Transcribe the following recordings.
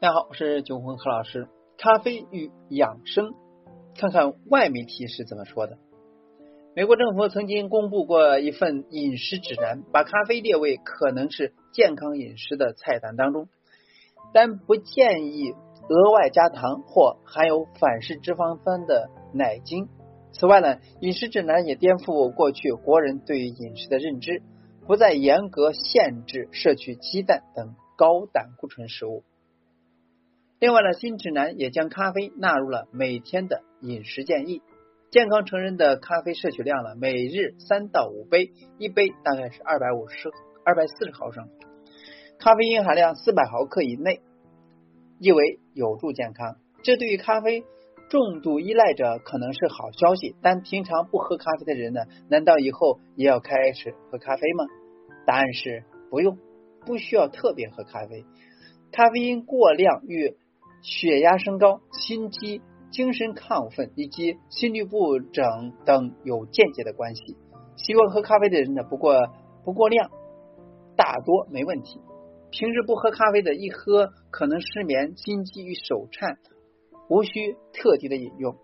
大家好，我是九红何老师。咖啡与养生，看看外媒体是怎么说的。美国政府曾经公布过一份饮食指南，把咖啡列为可能是健康饮食的菜单当中，但不建议额外加糖或含有反式脂肪酸的奶精。此外呢，饮食指南也颠覆过去国人对于饮食的认知，不再严格限制摄取鸡蛋等高胆固醇食物。另外呢，新指南也将咖啡纳入了每天的饮食建议。健康成人的咖啡摄取量呢，每日三到五杯，一杯大概是二百五十、二百四十毫升，咖啡因含量四百毫克以内，意为有助健康。这对于咖啡重度依赖者可能是好消息，但平常不喝咖啡的人呢，难道以后也要开始喝咖啡吗？答案是不用，不需要特别喝咖啡。咖啡因过量与血压升高、心肌、精神亢奋以及心律不整等有间接的关系。习惯喝咖啡的人呢，不过不过量，大多没问题。平时不喝咖啡的，一喝可能失眠、心悸与手颤，无需特地的饮用。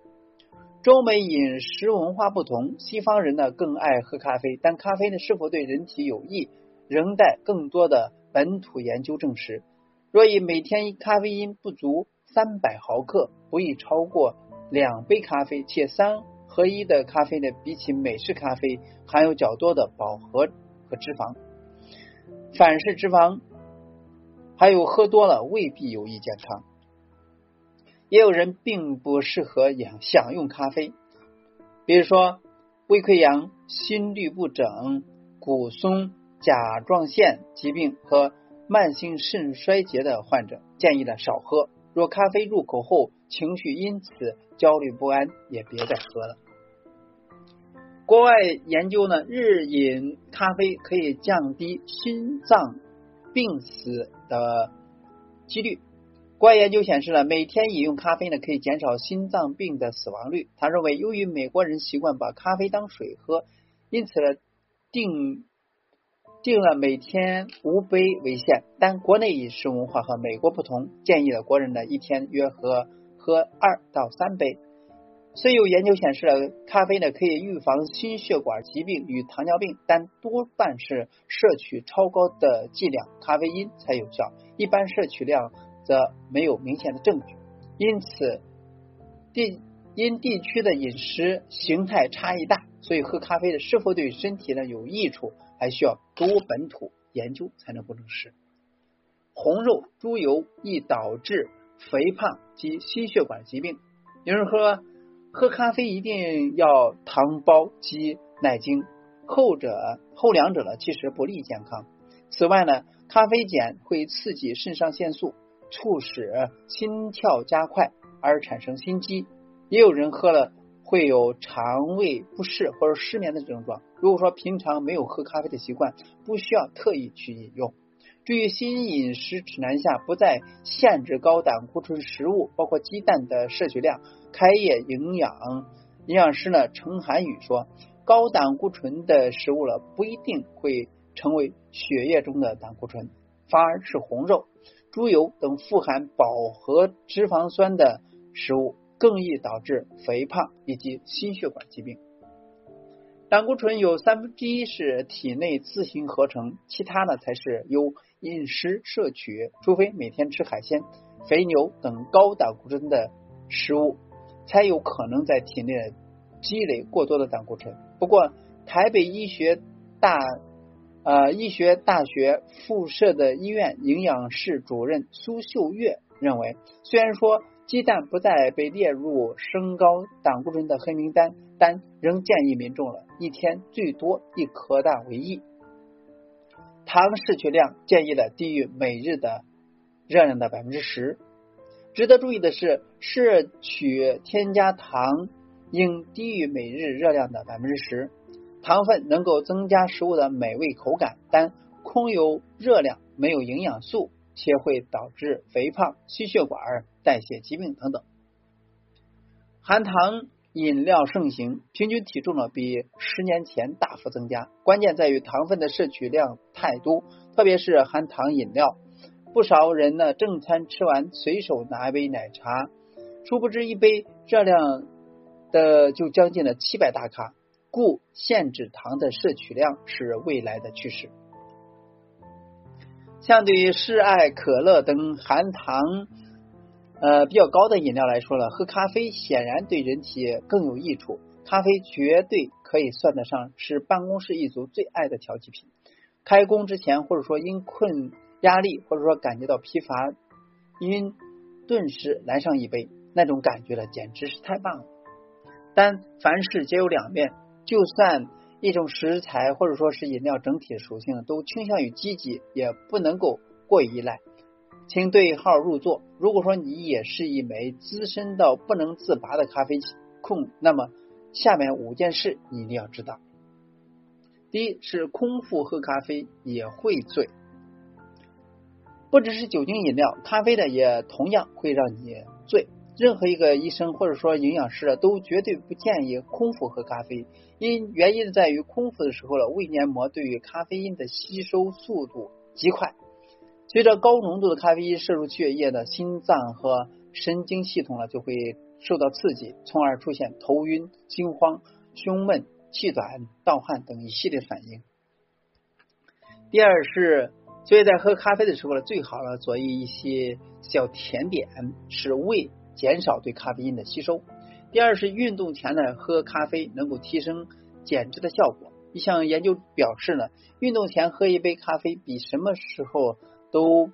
中美饮食文化不同，西方人呢更爱喝咖啡，但咖啡呢是否对人体有益，仍待更多的本土研究证实。若以每天咖啡因不足三百毫克，不宜超过两杯咖啡，且三合一的咖啡呢，比起美式咖啡含有较多的饱和和脂肪，反式脂肪，还有喝多了未必有益健康。也有人并不适合养享用咖啡，比如说胃溃疡、心律不整、骨松、甲状腺疾病和。慢性肾衰竭的患者建议呢少喝。若咖啡入口后情绪因此焦虑不安，也别再喝了。国外研究呢，日饮咖啡可以降低心脏病死的几率。国外研究显示了每天饮用咖啡呢，可以减少心脏病的死亡率。他认为，由于美国人习惯把咖啡当水喝，因此呢定。定了每天五杯为限，但国内饮食文化和美国不同，建议了国人呢一天约喝喝二到三杯。虽有研究显示了咖啡呢可以预防心血管疾病与糖尿病，但多半是摄取超高的剂量咖啡因才有效，一般摄取量则没有明显的证据。因此，地因地区的饮食形态差异大，所以喝咖啡的是否对身体呢有益处？还需要多本土研究才能不证实。红肉、猪油易导致肥胖及心血管疾病。有人说喝咖啡一定要糖包及奶精，后者后两者呢其实不利健康。此外呢，咖啡碱会刺激肾上腺素，促使心跳加快而产生心悸。也有人喝了。会有肠胃不适或者失眠的症状。如果说平常没有喝咖啡的习惯，不需要特意去饮用。至于新饮食指南下不再限制高胆固醇食物，包括鸡蛋的摄取量，开业营养营养师呢陈涵宇说，高胆固醇的食物了不一定会成为血液中的胆固醇，反而是红肉、猪油等富含饱和脂肪酸的食物。更易导致肥胖以及心血管疾病。胆固醇有三分之一是体内自行合成，其他呢才是由饮食摄取，除非每天吃海鲜、肥牛等高胆固醇的食物，才有可能在体内积累过多的胆固醇。不过，台北医学大呃医学大学附设的医院营养室主任苏秀月认为，虽然说。鸡蛋不再被列入升高胆固醇的黑名单，但仍建议民众了一天最多一颗蛋为宜。糖摄取量建议了低于每日的热量的百分之十。值得注意的是，摄取添加糖应低于每日热量的百分之十。糖分能够增加食物的美味口感，但空有热量，没有营养素。且会导致肥胖、心血管、代谢疾病等等。含糖饮料盛行，平均体重呢比十年前大幅增加。关键在于糖分的摄取量太多，特别是含糖饮料，不少人呢，正餐吃完，随手拿一杯奶茶，殊不知一杯热量的就将近了七百大卡。故限制糖的摄取量是未来的趋势。相对于嗜爱可乐等含糖呃比较高的饮料来说呢，喝咖啡显然对人体更有益处。咖啡绝对可以算得上是办公室一族最爱的调剂品。开工之前，或者说因困压力，或者说感觉到疲乏、因，顿时来上一杯，那种感觉呢，简直是太棒了。但凡事皆有两面。就算一种食材或者说是饮料整体的属性都倾向于积极，也不能够过于依赖。请对号入座。如果说你也是一枚资深到不能自拔的咖啡控，那么下面五件事你一定要知道。第一是空腹喝咖啡也会醉，不只是酒精饮料，咖啡的也同样会让你醉。任何一个医生或者说营养师都绝对不建议空腹喝咖啡，因原因在于空腹的时候了，胃黏膜对于咖啡因的吸收速度极快，随着高浓度的咖啡因摄入血液的心脏和神经系统呢就会受到刺激，从而出现头晕、心慌、胸闷、气短、盗汗等一系列反应。第二是，所以在喝咖啡的时候呢，最好呢做一一些小甜点，使胃。减少对咖啡因的吸收。第二是运动前呢喝咖啡能够提升减脂的效果。一项研究表示呢，运动前喝一杯咖啡比什么时候都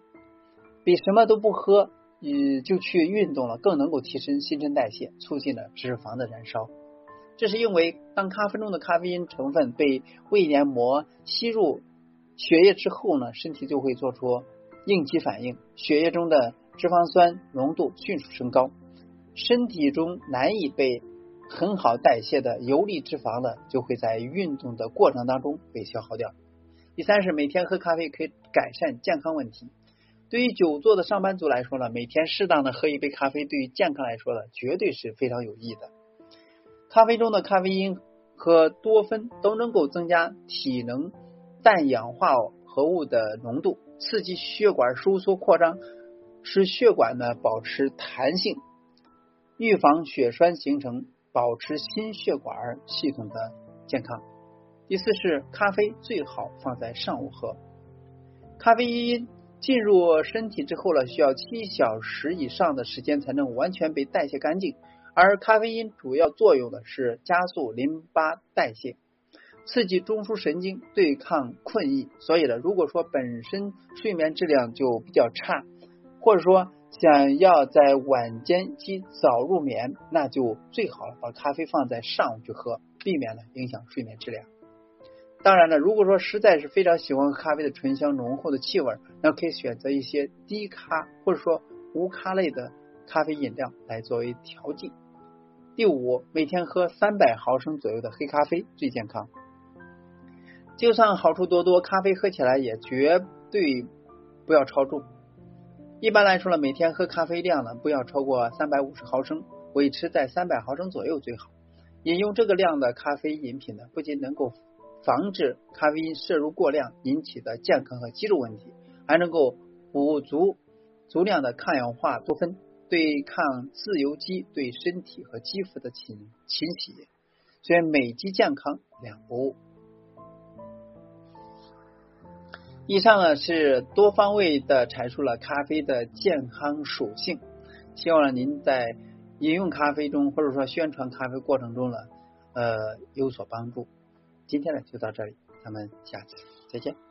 比什么都不喝，嗯，就去运动了更能够提升新陈代谢，促进了脂肪的燃烧。这是因为当咖啡中的咖啡因成分被胃黏膜吸入血液之后呢，身体就会做出应激反应，血液中的。脂肪酸浓度迅速升高，身体中难以被很好代谢的游离脂肪呢，就会在运动的过程当中被消耗掉。第三是每天喝咖啡可以改善健康问题。对于久坐的上班族来说呢，每天适当的喝一杯咖啡，对于健康来说呢，绝对是非常有益的。咖啡中的咖啡因和多酚都能够增加体能氮氧化合物的浓度，刺激血管收缩扩张。使血管呢保持弹性，预防血栓形成，保持心血管系统的健康。第四是咖啡最好放在上午喝。咖啡因进入身体之后呢，需要七小时以上的时间才能完全被代谢干净。而咖啡因主要作用的是加速淋巴代谢，刺激中枢神经，对抗困意。所以呢，如果说本身睡眠质量就比较差。或者说想要在晚间及早入眠，那就最好了，把咖啡放在上午去喝，避免了影响睡眠质量。当然了，如果说实在是非常喜欢咖啡的醇香浓厚的气味，那可以选择一些低咖或者说无咖类的咖啡饮料来作为调剂。第五，每天喝三百毫升左右的黑咖啡最健康。就算好处多多，咖啡喝起来也绝对不要超重。一般来说呢，每天喝咖啡量呢不要超过三百五十毫升，维持在三百毫升左右最好。饮用这个量的咖啡饮品呢，不仅能够防止咖啡因摄入过量引起的健康和肌肉问题，还能够补足足量的抗氧化多酚，对抗自由基对身体和肌肤的侵侵袭。所以美肌健康两不误。以上呢是多方位的阐述了咖啡的健康属性，希望您在饮用咖啡中或者说宣传咖啡过程中呢，呃有所帮助。今天呢就到这里，咱们下次再见。